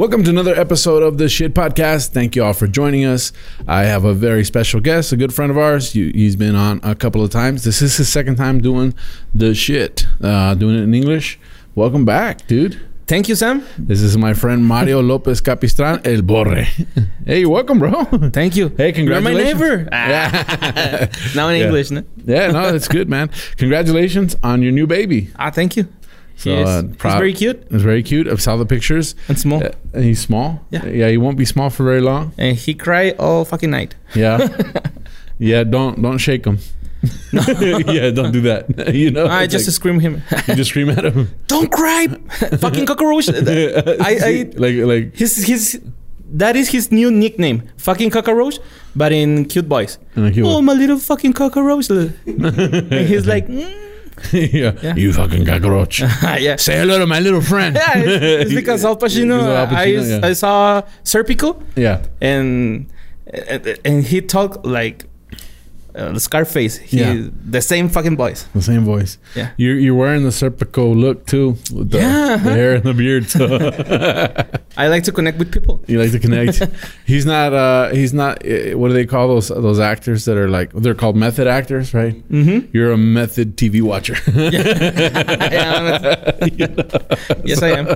Welcome to another episode of the Shit Podcast. Thank you all for joining us. I have a very special guest, a good friend of ours. He's been on a couple of times. This is his second time doing the shit, uh, doing it in English. Welcome back, dude. Thank you, Sam. This is my friend Mario Lopez Capistran, El Borre. Hey, welcome, bro. Thank you. Hey, congratulations. You're my neighbor. Ah. now in Yeah. English, no? Yeah, no, that's good, man. Congratulations on your new baby. Ah, thank you. So, He is- uh, he's very cute It's very cute. I saw the pictures. and small. Uh, and he's small. Yeah. yeah. He won't be small for very long. And he cry all fucking night. Yeah, yeah. Don't don't shake him. yeah, don't do that. you know, I just like- scream him. you just scream at him. Don't cry, fucking cockroach. I, I, like like his, his, that is his new nickname, fucking cockroach, but in cute boys. cute Oh, one. my little fucking cockroach. and he's like, mm. yeah. Yeah. you fucking cockroach. yeah. Say hello to my little friend. Yeah, it's, it's because Al Pacino. Because Al I, yeah. I saw Serpico. yeah, and and he talked like uh, Scarface. He, Yeah. the same fucking voice. the same voice. Yeah. You're you're wearing the Serpico look too, with the, Yeah. the hair and the beard. I like to connect with people. you like to connect. he's not. uh He's not. uh, What do they call those those actors that are like? They're called method actors, right? Mm-hmm. You're a method TV watcher. yes, I am.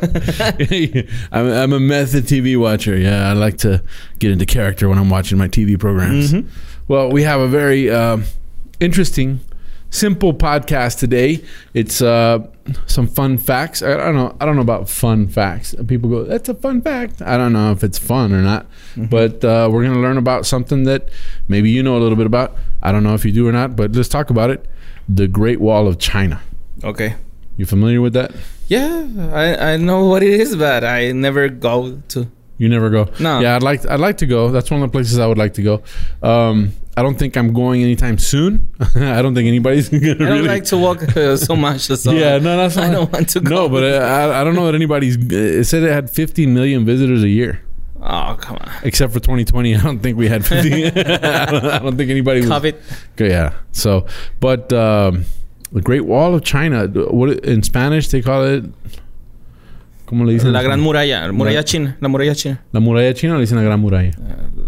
I'm, I'm a method TV watcher. Yeah, I like to get into character when I'm watching my TV programs. Mhm. Well, we have a very um interesting, simple podcast today. It's uh, some fun facts. I, don't know. I don't know about fun facts. People go, "That's a fun fact." I don't know if it's fun or not, but uh, we're gonna learn about something that maybe you know a little bit about. I don't know if you do or not, but let's talk about it. The Great Wall of China. Okay. You familiar with that? Yeah, I, I know what it is, but I never go to. You never go. No. Yeah, I'd like I'd like to go. That's one of the places I would like to go. Um, I don't think I'm going anytime soon. I don't think anybody's gonna I don't really. like to walk uh, so much. So yeah, no, that's I don't want to go. No, but uh, I, I don't know that anybody's. It said it had 15 million visitors a year, oh come on, except for 2020. I don't think we had 50. I, don't, I don't think anybody was. COVID. Yeah. So, but um, the Great Wall of China. What in Spanish they call it? ¿Cómo le dicen? La Gran Muralla, muralla china, la muralla china, La muralla china o le dicen la gran muralla.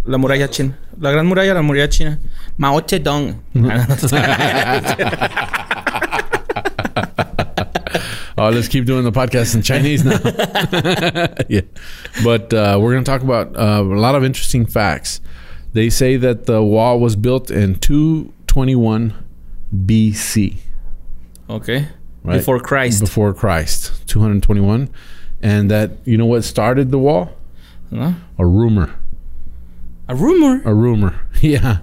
la muralla china, la Gran Muralla, la muralla china. Mao Zedong. Oh, let's keep doing the podcast in Chinese now. yeah, but uh, we're going to talk about uh, a lot of interesting facts. They say that the wall was built in 221 BC, okay. right? Before Christ. Before Christ, 221, and that you know what started the wall? No? A rumor. A rumor. A rumor. Yeah.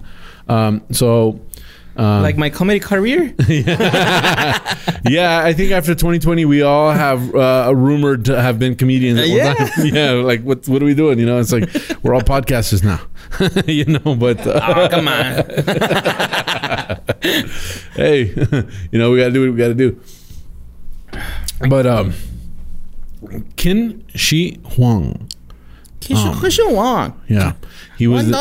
Um, so. Um, like my comedy career. yeah, I think after 2020, we all have uh, rumored to have been comedians. one Yeah. yeah. Like, what what are we doing? You know, it's like we're all podcasters now. you know, but uh, oh, come on. hey, you know, we got to do what we got to do. But um, Qin Shi Huang, Kishu, um, Kishu Huang. yeah, he was. One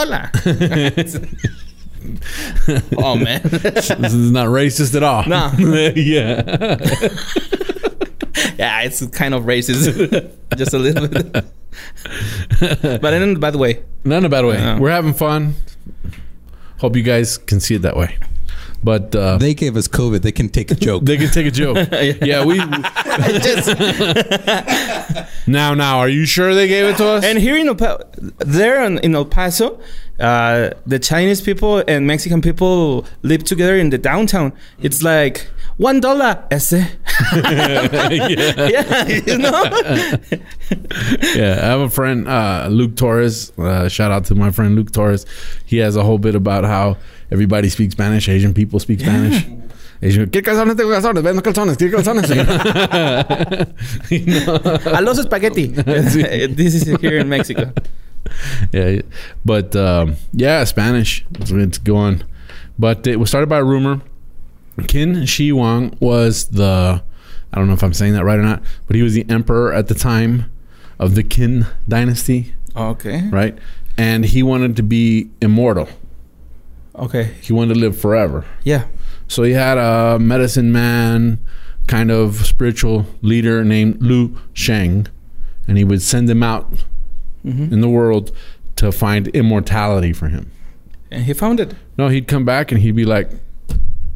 oh man. this is not racist at all. No. yeah. yeah, it's kind of racist. Just a little bit. but in a bad way. Not in a bad way. Yeah. We're having fun. Hope you guys can see it that way. But uh, They gave us COVID. They can take a joke. They can take a joke. yeah, we. now, now, are you sure they gave it to us? And here in El Pa- there in, in El Paso, uh, the Chinese people and Mexican people live together in the downtown. It's like one dollar ese. yeah. yeah, you know. yeah, I have a friend, uh, Luke Torres. Uh, shout out to my friend Luke Torres. He has a whole bit about how everybody speaks Spanish. Asian people speak Spanish. Asian, ¿Qué calzones tengo calzones? Ven los calzones. ¿Qué calzones? A los spaghetti. this is here in Mexico. yeah, but um, yeah, Spanish. It's, it's going. But it was started by a rumor. Qin Shi Huang was the, I don't know if I'm saying that right or not, but he was the emperor at the time of the Qin dynasty, Okay. right? And he wanted to be immortal. Okay. He wanted to live forever. Yeah. So he had a medicine man, kind of spiritual leader named Lu Sheng, and he would send him out hmm in the world to find immortality for him. And he found it. No, he'd come back and he'd be like,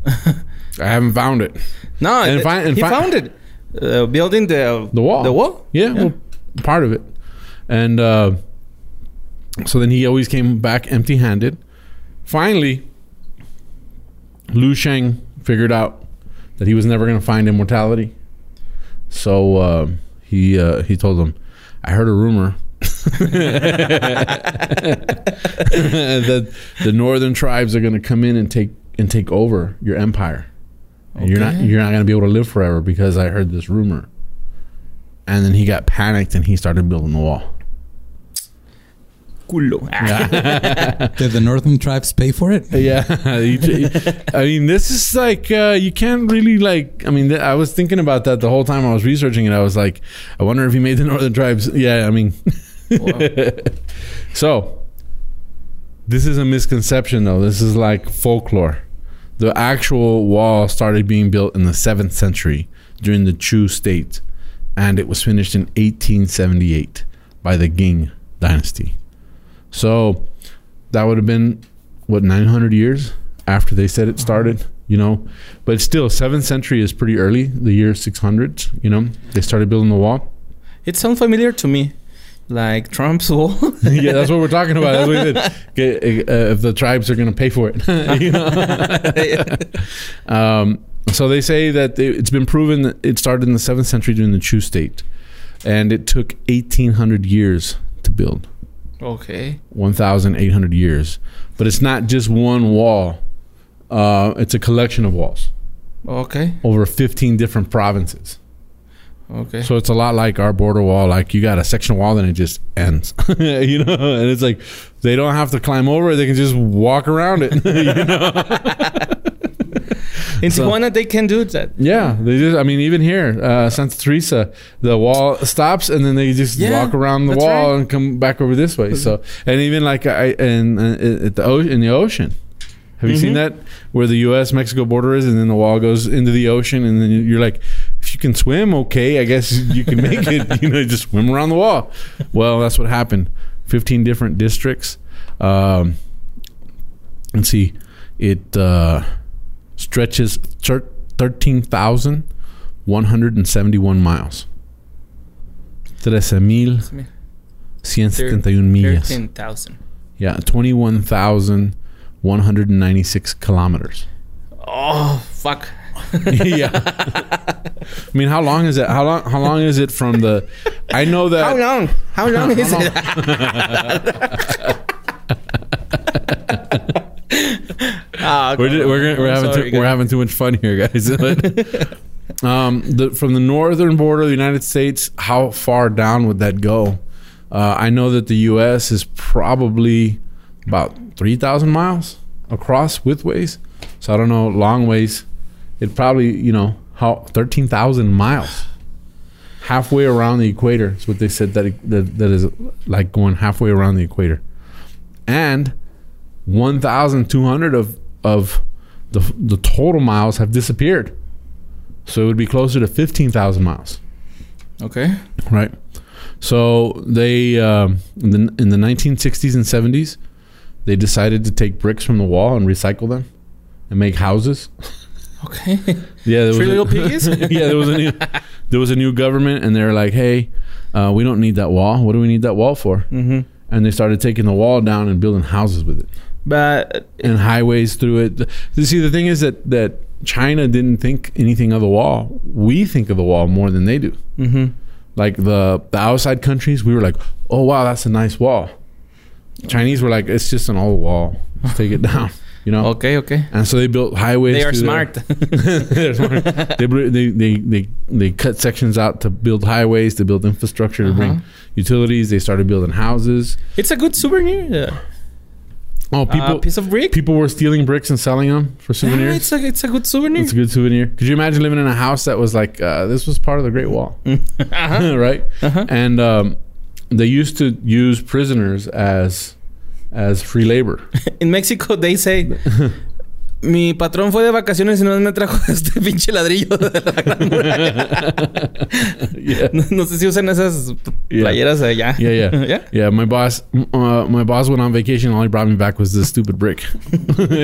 I haven't found it. No, And and he fi- found it. Uh, building the The wall. The wall. Yeah, well, part of it. And uh, so then he always came back empty handed. Finally, Lu Sheng figured out that he was never going to find immortality. So uh, he uh, he told him, I heard a rumor that the northern tribes are going to come in and take and take over your empire. And You're not you're not going to be able to live forever because I heard this rumor. And then he got panicked and he started building the wall. Culo. Did the northern tribes pay for it? Yeah, I mean, this is like uh, you can't really like. I mean, th- I was thinking about that the whole time I was researching it. I was like, I wonder if he made the northern tribes. Yeah, I mean, Wow. so this is a misconception, though. This is like folklore. The actual wall started being built in the seventh century during the Chu state, and it was finished in 1878 by the Qing dynasty. So that would have been what 900 years after they said it started. You know, but still, seventh century is pretty early. The year 600. You know, they started building the wall. It sounds familiar to me, like Trump's wall. yeah, that's what we're talking about. That's what we said. Get, uh, if the tribes are going to pay for it, um, so they say that it's been proven that it started in the seventh century during the Chu state, and it took eighteen hundred years to build. okay. One thousand eight hundred years, but it's not just one wall. Uh, it's a collection of walls Okay. over fifteen different provinces. Okay. So it's a lot like our border wall. Like you got a section wall, then it just ends. you know, and it's like they don't have to climb over; it, they can just walk around it. you know? In so- Tijuana, they can do that. Yeah, they just. I mean, even here, uh, Santa Teresa, the wall stops, and then they just Yeah, walk around the wall right. and come back over this way. So, and even like I in uh, at the o- in the ocean. Have you seen Mhm. that where the U.S. Mexico border is, and then the wall goes into the ocean, and then you're like, you can swim, okay, I guess you can make it. You know, just swim around the wall. Well, that's what happened. Fifteen different districts. Um, let's see, it uh, stretches thir- thirteen thousand one hundred and seventy-one miles. Trece mil cien setenta y un millas. Thirteen thousand. Yeah, twenty-one thousand one hundred and ninety-six kilometers. Oh fuck! yeah. I mean, how long is it? How long? How long is it from the? I know that. How long? How long is How it? Ah, We're, on. we're, gonna, we're having sorry, too, we're having too much fun here, guys. um, the, from the northern border of the United States, how far down would that go? Uh, I know that the U.S. is probably about three thousand miles across widthways. So I don't know long ways. It probably you know how thirteen thousand miles, halfway around the equator. Is what they said that it, that that is like going halfway around the equator, and one thousand two hundred of of the the total miles have disappeared. So it would be closer to fifteen thousand miles Okay. right? So they um, in the in the 1960s and 70s, they decided to take bricks from the wall and recycle them and make houses. Okay. Yeah, there was Three a- little piggies? yeah, there was a new there was a new government, and they're like, "Hey, uh, we don't need that wall. What do we need that wall for?" mm-hmm. And they started taking the wall down and building houses with it But and highways through it. You see, the thing is that that China didn't think anything of the wall. We think of the wall more than they do. mm-hmm. like the the outside countries we were like oh wow that's a nice wall chinese were like it's just an old wall Just take it down you know okay, okay. and so they built highways They are smart. smart. they, they, they they they cut sections out to build highways to build infrastructure to bring Uh-huh. utilities they started building houses it's a good souvenir. Yeah. Oh, uh, people piece of brick. people were stealing bricks and selling them for Yeah, souvenirs. it's a it's a good souvenir. It's a good souvenir. Could you imagine living in a house that was like uh, this was part of the Great Wall, Uh-huh. right? Uh-huh. And um, they used to use prisoners as as free labor. In Mexico, they say. Mi patrón fue de vacaciones y no me trajo este pinche ladrillo de la gran muralla. yeah. No, no sé si usan esas Yeah. allá. Yeah, yeah, ¿Ya? yeah. My boss, uh, my boss went on vacation. All he brought me back was this stupid brick,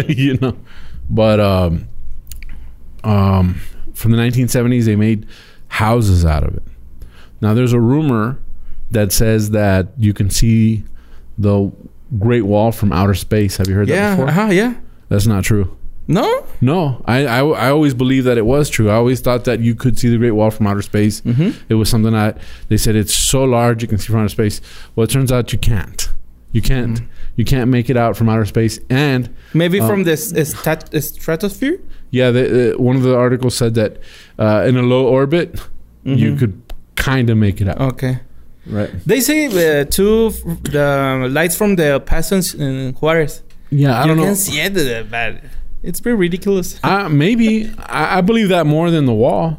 you know. But um, um, from the 1970s, they made houses out of it. Now, there's a rumor that says that you can see the Great Wall from outer space. Have you heard that Yeah. before? Uh-huh, yeah. That's not true. No? No, I, I I always believed that it was true. I always thought that you could see the Great Wall from outer space. Mm-hmm. It was something that they said it's so large you can see from outer space. Well, it turns out you can't. You can't. Mm. You can't make it out from outer space. And Maybe Um, from this stat- stratosphere? yeah, the, uh, one of the articles said that uh, in a low orbit you Mhm. could kind of make it out. Okay. Right. They say uh, two f- the lights from the passage in Juarez. Yeah, I you don't know. You can see it, uh, but it's pretty ridiculous. Uh, maybe I, I believe that more than the wall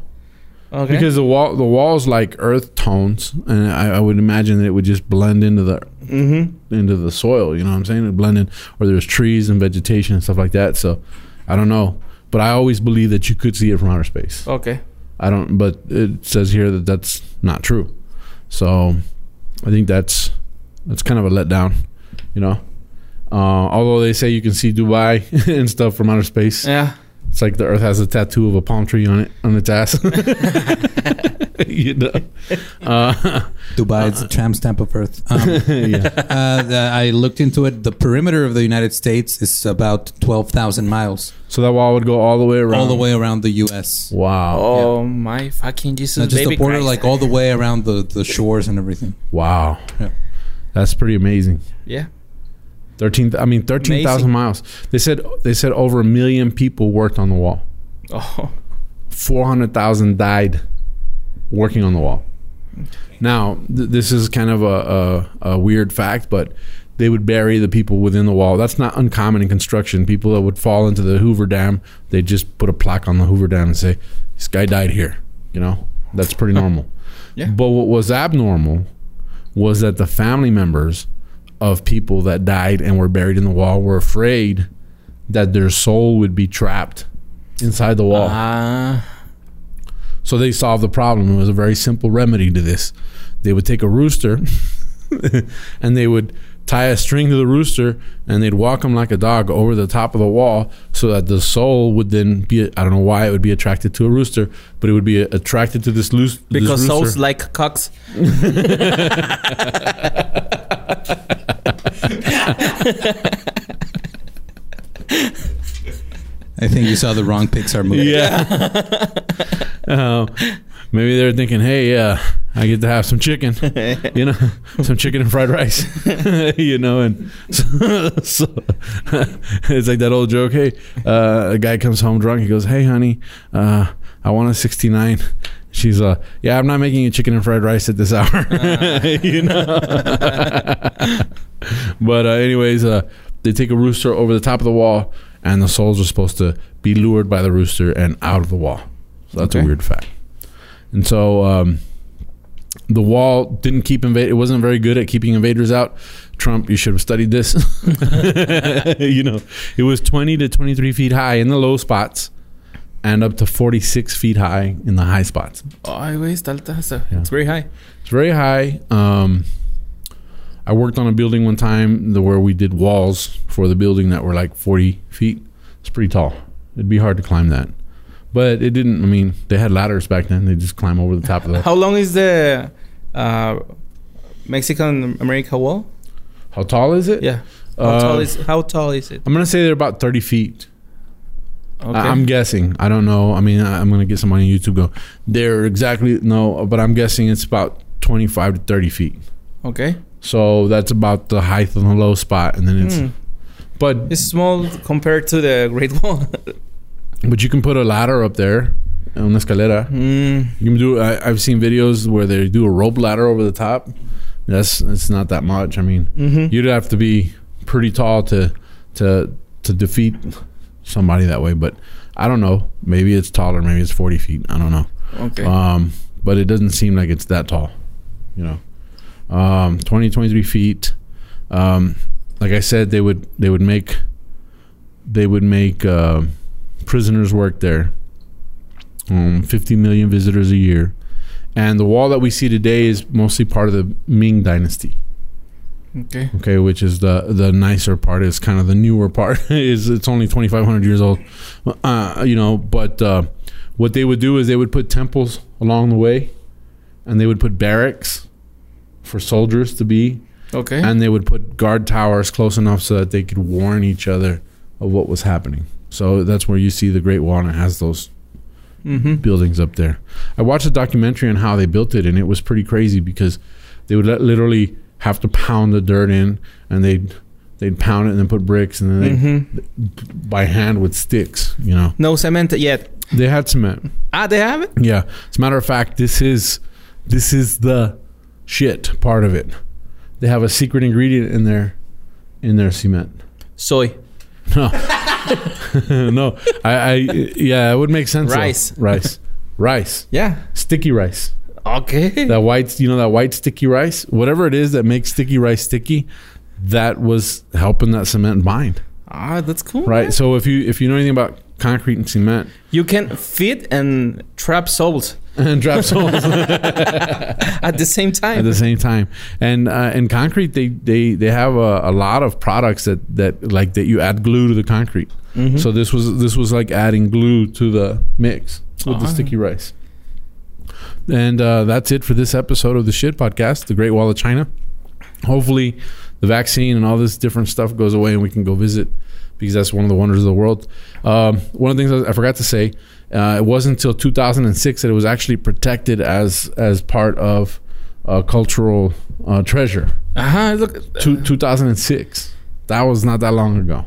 Okay. because the wall the wall's like earth tones, and I, I would imagine that it would just blend into the mm-hmm. into the soil. You know what I'm saying? It blend in, or there's trees and vegetation and stuff like that. So I don't know, but I always believe that you could see it from outer space. Okay. I don't, but it says here that that's not true. So I think that's that's kind of a letdown. You know, uh, although they say you can see Dubai and stuff from outer space, Yeah. it's like the Earth has a tattoo of a palm tree on it on its ass. you know. Uh, Dubai, it's a tramp stamp of Earth. Um, yeah. uh, the- I looked into it. The perimeter of the United States is about 12,000 miles, So that wall would go all the way around. all the way around the U.S. Wow. Oh my fucking Jesus! Not just baby the border, Christ. like all the way around the, the shores and everything. Wow. Yeah. That's pretty amazing. Yeah. Thirteen. I mean, thirteen thousand miles. They said they said over a million people worked on the wall. Oh. Four hundred thousand died working on the wall. Now, th- this is kind of a, a, a weird fact, but they would bury the people within the wall. That's not uncommon in construction. People that would fall into the Hoover Dam, they just put a plaque on the Hoover Dam and say, "This guy died here." You know, that's pretty normal. Yeah. But what was abnormal was that the family members of people that died and were buried in the wall were afraid that their soul would be trapped inside the wall. Ah. So they solved the problem. It was a very simple remedy to this. They would take a rooster and they would tie a string to the rooster and they'd walk him like a dog over the top of the wall so that the soul would then be I don't know why it would be attracted to a rooster, but it would be attracted to this loose because this souls like cocks. I think you saw the wrong Pixar movie. Yeah. uh, maybe they're thinking, hey, uh, I get to have some chicken, you know, some chicken and fried rice, you know, and so, so it's like that old joke. Hey, uh, a guy comes home drunk. He goes, hey, honey, uh, I want a 69. She's uh, yeah, I'm not making you chicken and fried rice at this hour, you know. but uh, anyways, uh, they take a rooster over the top of the wall, and the souls are supposed to be lured by the rooster and out of the wall. So that's a weird fact. And so um, the wall didn't keep invade. It wasn't very good at keeping invaders out. Trump, you should have studied this. you know, it was 20 to 23 feet high in the low spots, and up to 46 feet high in the high spots. Ay, güey, alta. So It's very high. It's very high. Um, I worked on a building one time the- where we did walls for the building that were like 40 feet. It's pretty tall. It'd be hard to climb that. But it didn't, I mean, they had ladders back then. They just climb over the top of that. How long is the uh, Mexican America wall? How tall is it? Yeah. How Uh, tall is how tall is it? I'm going to say they're about 30 feet. Okay. I- I'm guessing. I don't know. I mean, I- I'm going to get somebody on YouTube go, they're exactly, no, but I'm guessing it's about 25 to 30 feet. okay. So that's about the height of the low spot. And then it's, Hmm. but It's small compared to the Great Wall. But you can put a ladder up there, una escalera. Hmm. You can do. I, I've seen videos where they do a rope ladder over the top. That's it's not that much. I mean, Mm-hmm. you'd have to be pretty tall to to to defeat somebody that way. But I don't know. Maybe it's taller. Maybe it's forty feet. I don't know. Okay. Um, but it doesn't seem like it's that tall. You know, um, 20, 23 feet. Um, like I said, they would they would make they would make uh, prisoners work there. Um, 50 million visitors a year, and the wall that we see today is mostly part of the Ming Dynasty. okay. Okay, which is the the nicer part. Is kind of the newer part. is it's only 2,500 years old. Uh, you know, but uh, what they would do is they would put temples along the way, and they would put barracks for soldiers to be Okay. and they would put guard towers close enough so that they could warn each other of what was happening. So that's where you see the Great Wall and it has those mm-hmm. buildings up there. I watched a documentary on how they built it and it was pretty crazy because they would let, literally have to pound the dirt in and they'd they'd pound it and then put bricks and then they Mm-hmm. by hand with sticks, you know. No cement yet. They had cement. Ah, they have it. Yeah. As a matter of fact, this is this is the shit part of it. They have a secret ingredient in their in their cement. Soy. No, no. I, I, yeah, it would make sense. though. Rice. rice, rice, Yeah. sticky rice. Okay. That white, you know, that white sticky rice. Whatever it is that makes sticky rice sticky, that was helping that cement bind. ah, that's cool. Right. man. So if you if you know anything about concrete and cement You can feed and trap souls and drop souls at the same time. at the same time, and uh, in concrete they they they have a, a lot of products that that like that you add glue to the concrete. Mhm. So this was this was like adding glue to the mix with the Ah. sticky rice. And uh, that's it for this episode of the Shit Podcast, the Great Wall of China. Hopefully, the vaccine and all this different stuff goes away, and we can go visit because that's one of the wonders of the world. Um, one of the things I forgot to say, uh, it wasn't until 2006 that it was actually protected as as part of uh, cultural uh, treasure. uh-huh. Look. Two, 2006. That was not that long ago.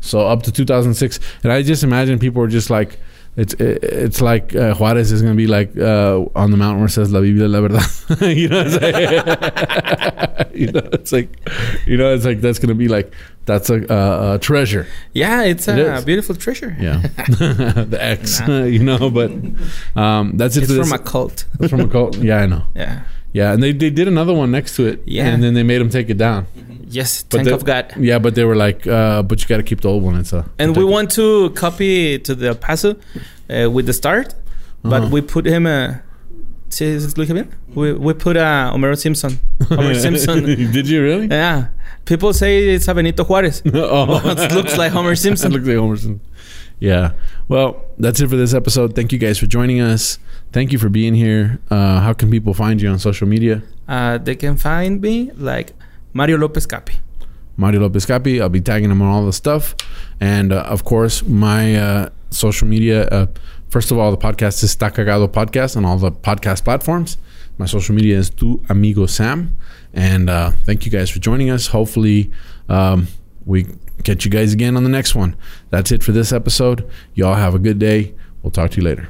So up to 2006, and I just imagine people were just like, it's it, it's like uh, Juarez is going to be like uh, on the mountain where it says La Biblia la verdad. you know, it's like, you know, it's like, you know, it's like that's going to be like that's a, a, a treasure. Yeah, it's It a is. beautiful treasure. Yeah, the X, you know. But um, that's it. It's from this. a cult. It's from a cult. Yeah, I know. Yeah. Yeah, and they, they did another one next to it. Yeah. and then they made him take it down. Yes, But Tank the- of God. Yeah, but they were like, uh, but you got to keep the old one. It's a And we want to copy to the Paso uh, with the start, but Uh-huh. we put him. Uh, sí, look bien. We we put uh, Homero Simpson. Homer Simpson. Did you really? Yeah. People say it's a Benito Juarez. oh, it looks like Homer It Simpson. looks like Homer Simpson. Yeah. Well, that's it for this episode. Thank you guys for joining us. Thank you for being here. Uh, how can people find you on social media? Uh, they can find me like Mario Lopez Capi. Mario Lopez Capi. I'll be tagging him on all the stuff. And uh, of course, my uh, social media. Uh, first of all, the podcast is Está Cagado Podcast on all the podcast platforms. My social media is Tu Amigo Sam. And uh, thank you guys for joining us. Hopefully, um, we catch you guys again on the next one. That's it for this episode. Y'all have a good day. We'll talk to you later.